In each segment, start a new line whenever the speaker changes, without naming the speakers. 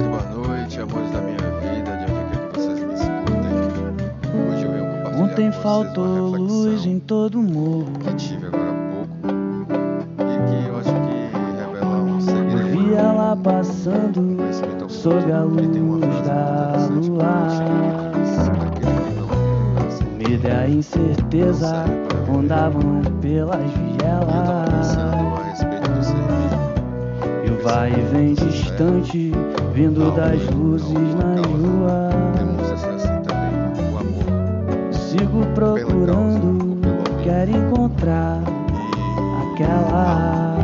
tarde, boa noite, amores da minha vida, de onde quer que vocês me escutem. Hoje eu venho compartilhar
Ontem
com
faltou luz em todo o morro.
que tive agora há pouco e que eu acho que revela um segredo.
Vi ela passando sob a luz da lua.
que diz, "Aquele que não vê, assim,
O medo e a incerteza rondavam pelas
E
vai e vem distante, vindo das luzes
o amor.
Sigo procurando, quero encontrar aquela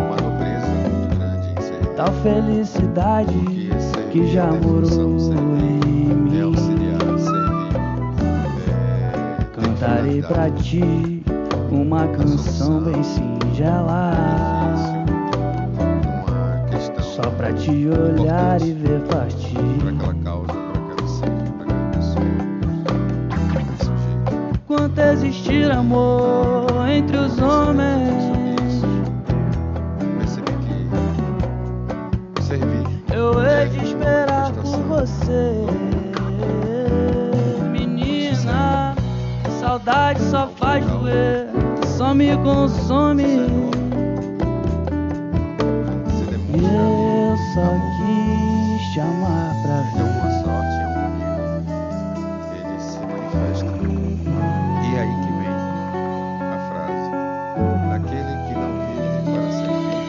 tal felicidade que já morou em mim. Cantarei pra ti uma canção bem singela. Só pra te olhar e ver partir.
para aquela causa, para aquela para aquela pessoa.
Quanto existir amor entre os homens,
manifesta. E aí que vem a frase: Aquele que não vive para servir,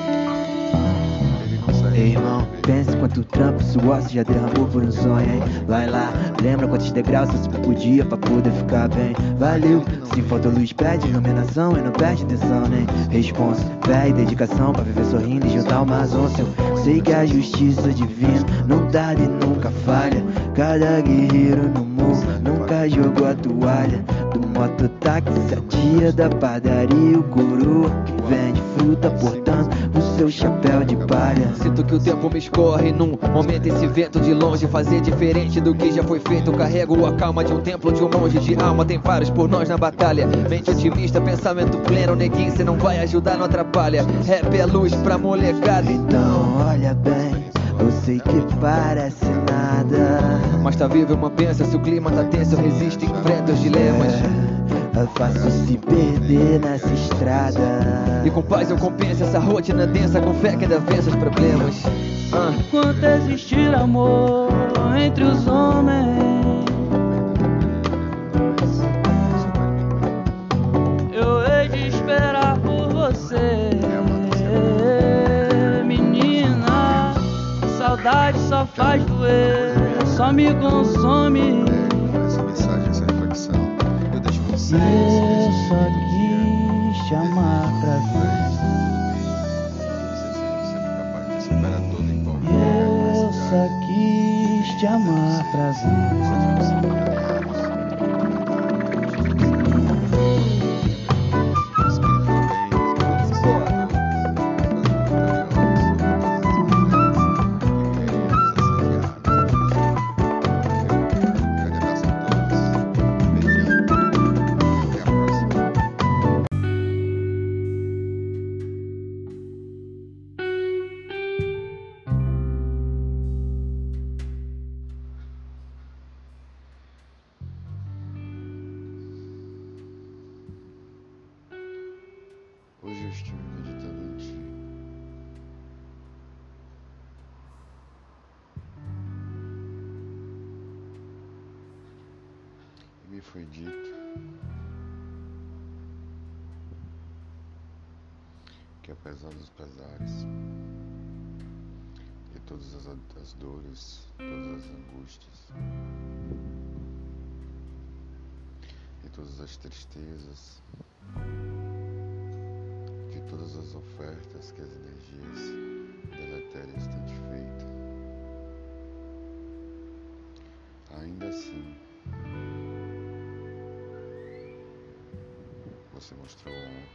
ele não serve
Ei, irmão, pensa quanto trampo suor já derramou por um sonho, hein? Vai lá, lembra quantos degraus você subiu por dia pra poder ficar bem? Valeu, se falta luz, pede iluminação e não perde atenção, nem responsa, fé e dedicação pra viver sorrindo e juntar umas onças. Eu sei que a justiça divina não tarda e nunca falha. Cada guerreiro no morro nunca jogou a toalha. Do mototáxi, a tia da padaria, o coroa que vende fruta portando o seu chapéu de palha.
Sinto que o tempo me escorre num momento esse vento de longe fazer diferente do que já foi feito. Carrego a calma de um templo de um monge de alma. Tem vários por nós na batalha. Mente otimista, pensamento pleno, neguinho, cê não vai ajudar, não atrapalha. Rap é luz pra molecada.
Então olha bem, eu sei que parece nada.
Mas tá vivo é uma benção, se o clima tá tenso, eu resisto e enfrento os dilemas.
É, fácil se perder nessa estrada.
E com paz eu compenso essa rotina densa, com fé que ainda vença os problemas. Ah.
Quanto existir amor entre os homens, faz doer, só me consome.
Essa mensagem, essa reflexão, eu deixo vocês.
eu só quis te amar pra
E
eu só quis te amar pra ver.
E me foi dito que apesar dos pesares, de todas as, as dores, todas as angústias, e todas as tristezas, de todas as ofertas que as energias deletérias têm te feito. Ainda assim, você mostrou honra.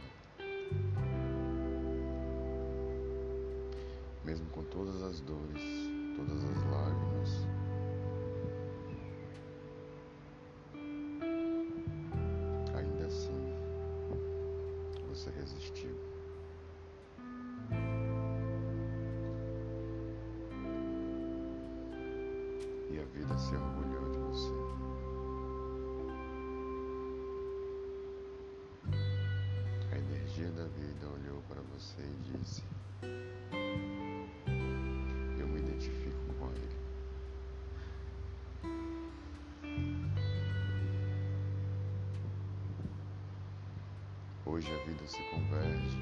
Mesmo com todas as dores, todas as lágrimas, ainda assim, você resistiu. E a vida se orgulhou olhou para você e disse: Eu me identifico com ele. Hoje a vida se converge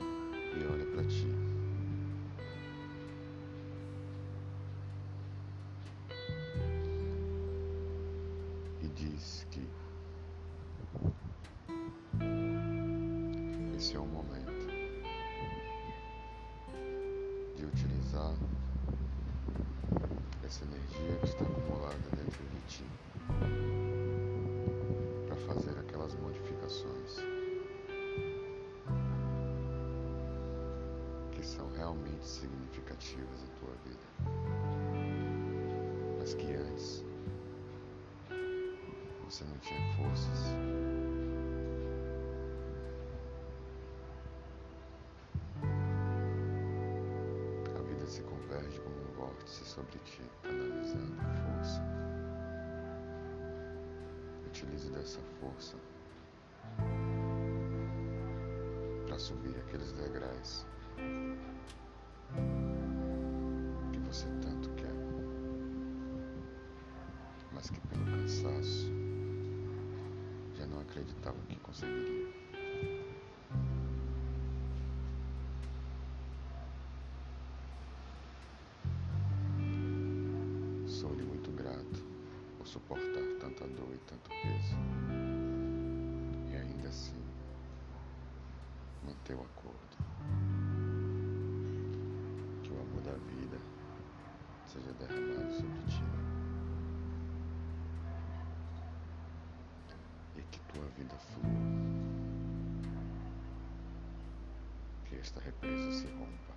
e olha para ti. E diz que esse é o momento de utilizar essa energia que está acumulada dentro de ti para fazer aquelas modificações que são realmente significativas em tua vida, mas que antes você não tinha forças. Sobre ti, canalizando força. Utilize dessa força para subir aqueles degraus que você tanto quer, mas que pelo cansaço já não acreditava que conseguiria. Sou-lhe muito grato por suportar tanta dor e tanto peso. E ainda assim, manter o acordo. Que o amor da vida seja derramado sobre ti. E que tua vida flua. Que esta represa se rompa.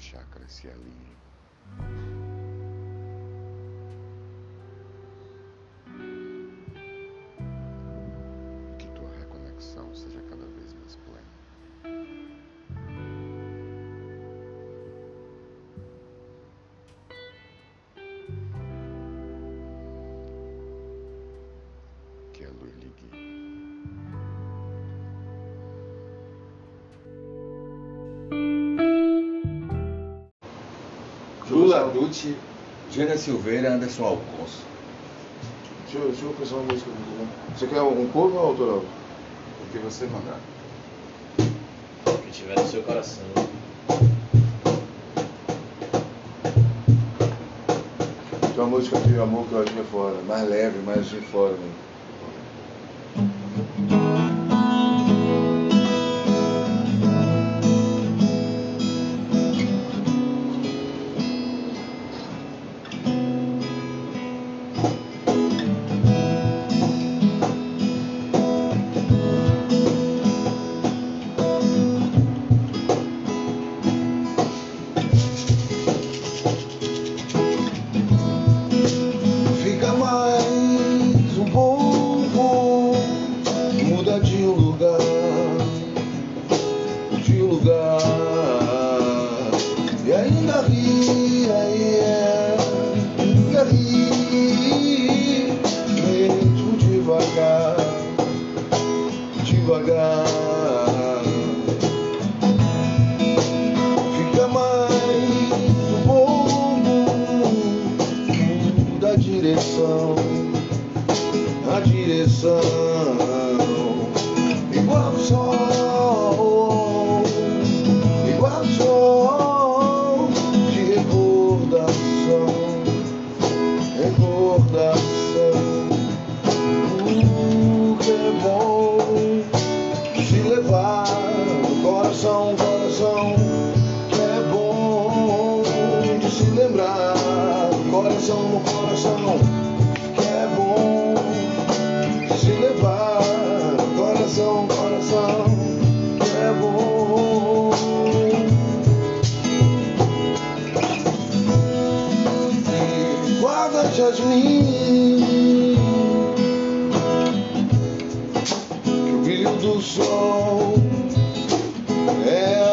Chakras se alinhem.
Dutti, Jana Silveira, Anderson Alfonso.
Deixa eu, deixa eu pensar uma música muito bom. Você quer um cover ou autoral?
O que você mandar.
O que tiver no seu coração.
Tem uma música de amor que eu acho que é fora. Mais leve, mais de fora. Né? Lugar, e ainda ri, aí é, ainda ri, mesmo devagar, devagar. Fica mais um pouco, muda direção, a direção, se lembrar coração, coração. Que é bom se levar coração, coração. Que é bom. Guarda jasmim que o brilho do sol É